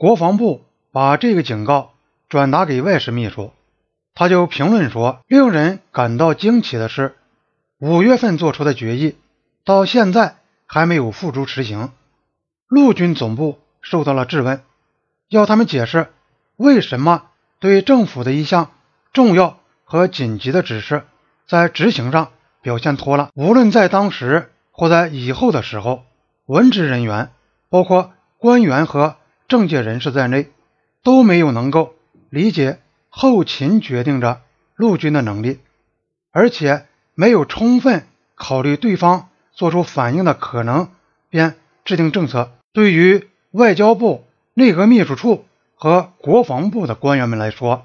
国防部把这个警告转达给外事秘书，他就评论说：“令人感到惊奇的是，五月份做出的决议到现在还没有付诸实行。陆军总部受到了质问，要他们解释为什么对政府的一项重要和紧急的指示在执行上表现拖拉。无论在当时或在以后的时候，文职人员，包括官员和。”政界人士在内都没有能够理解后勤决定着陆军的能力，而且没有充分考虑对方做出反应的可能，便制定政策。对于外交部、内阁秘书处和国防部的官员们来说，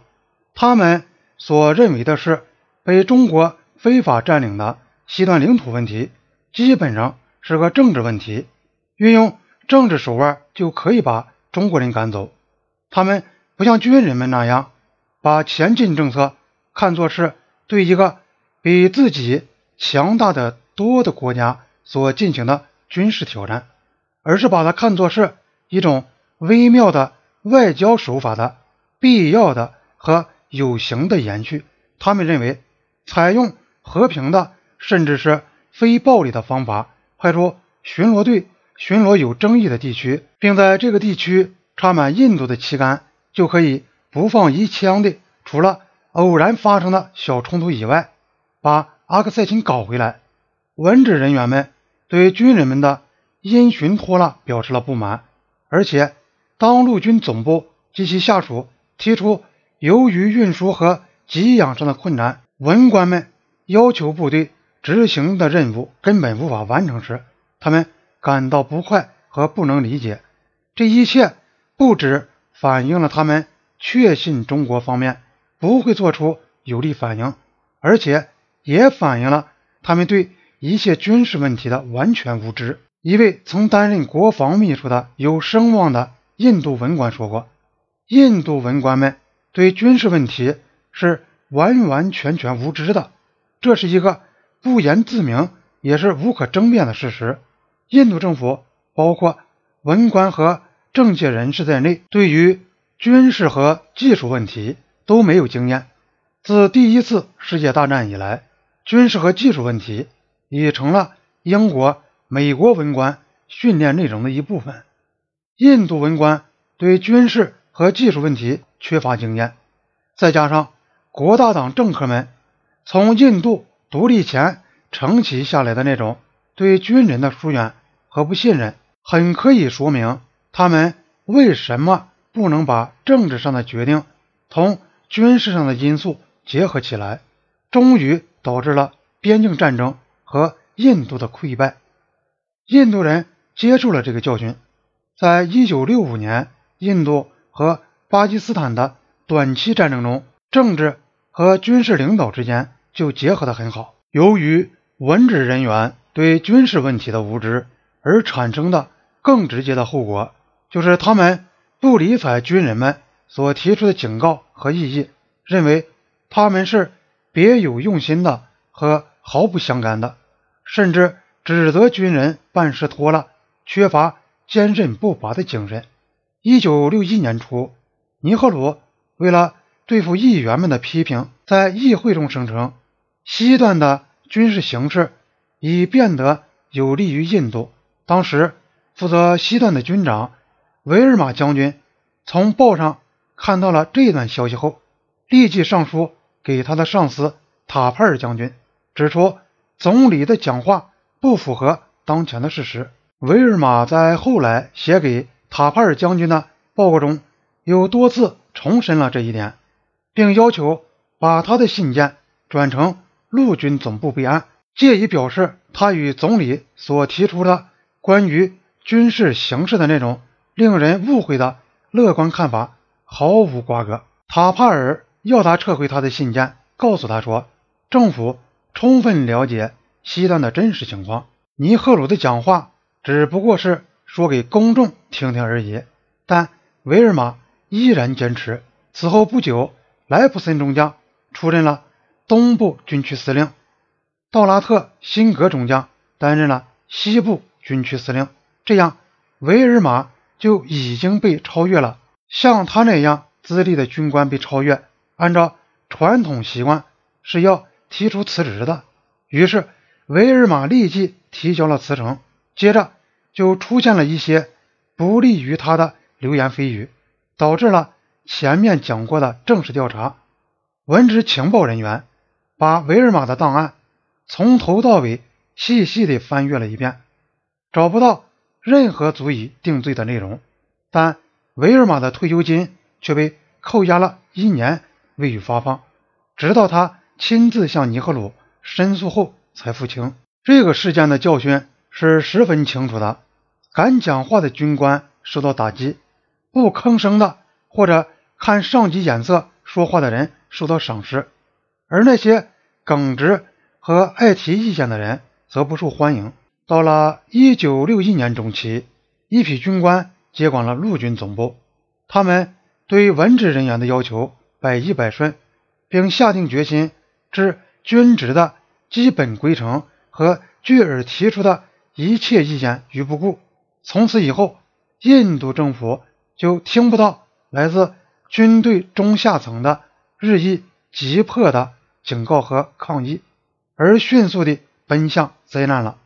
他们所认为的是被中国非法占领的西段领土问题，基本上是个政治问题，运用政治手腕就可以把。中国人赶走，他们不像军人们那样把前进政策看作是对一个比自己强大的多的国家所进行的军事挑战，而是把它看作是一种微妙的外交手法的必要的和有形的延续。他们认为，采用和平的甚至是非暴力的方法，派出巡逻队。巡逻有争议的地区，并在这个地区插满印度的旗杆，就可以不放一枪的，除了偶然发生的小冲突以外，把阿克塞钦搞回来。文职人员们对军人们的因循拖拉表示了不满，而且当陆军总部及其下属提出由于运输和给养上的困难，文官们要求部队执行的任务根本无法完成时，他们。感到不快和不能理解，这一切不只反映了他们确信中国方面不会做出有力反应，而且也反映了他们对一切军事问题的完全无知。一位曾担任国防秘书的有声望的印度文官说过：“印度文官们对军事问题是完完全全无知的，这是一个不言自明也是无可争辩的事实。”印度政府包括文官和政界人士在内，对于军事和技术问题都没有经验。自第一次世界大战以来，军事和技术问题已成了英国、美国文官训练内容的一部分。印度文官对军事和技术问题缺乏经验，再加上国大党政客们从印度独立前承袭下来的那种。对军人的疏远和不信任，很可以说明他们为什么不能把政治上的决定同军事上的因素结合起来，终于导致了边境战争和印度的溃败。印度人接受了这个教训，在一九六五年印度和巴基斯坦的短期战争中，政治和军事领导之间就结合得很好。由于文职人员。对军事问题的无知而产生的更直接的后果，就是他们不理睬军人们所提出的警告和异议，认为他们是别有用心的和毫不相干的，甚至指责军人办事拖拉，缺乏坚韧不拔的精神。一九六一年初，尼赫鲁为了对付议员们的批评，在议会中声称西段的军事形势。以变得有利于印度。当时负责西段的军长维尔马将军从报上看到了这段消息后，立即上书给他的上司塔帕尔将军，指出总理的讲话不符合当前的事实。维尔马在后来写给塔帕尔将军的报告中，又多次重申了这一点，并要求把他的信件转成陆军总部备案。借以表示他与总理所提出的关于军事形势的那种令人误会的乐观看法毫无瓜葛。塔帕尔要他撤回他的信件，告诉他说，政府充分了解西段的真实情况。尼赫鲁的讲话只不过是说给公众听听而已。但维尔玛依然坚持。此后不久，莱普森中将出任了东部军区司令。道拉特·辛格中将担任了西部军区司令，这样维尔玛就已经被超越了像他那样资历的军官被超越，按照传统习惯是要提出辞职的。于是维尔玛立即提交了辞呈，接着就出现了一些不利于他的流言蜚语，导致了前面讲过的正式调查。文职情报人员把维尔玛的档案从头到尾细细地翻阅了一遍，找不到任何足以定罪的内容，但。维尔玛的退休金却被扣押了一年未予发放，直到他亲自向尼赫鲁申诉后才付清。这个事件的教训是十分清楚的：敢讲话的军官受到打击，不吭声的或者看上级眼色说话的人受到赏识，而那些耿直和爱提意见的人则不受欢迎。到了1961年中期，一批军官。接管了陆军总部，他们对文职人员的要求百依百顺，并下定决心置军职的基本规程和巨尔提出的一切意见于不顾。从此以后，印度政府就听不到来自军队中下层的日益急迫的警告和抗议，而迅速地奔向灾难了。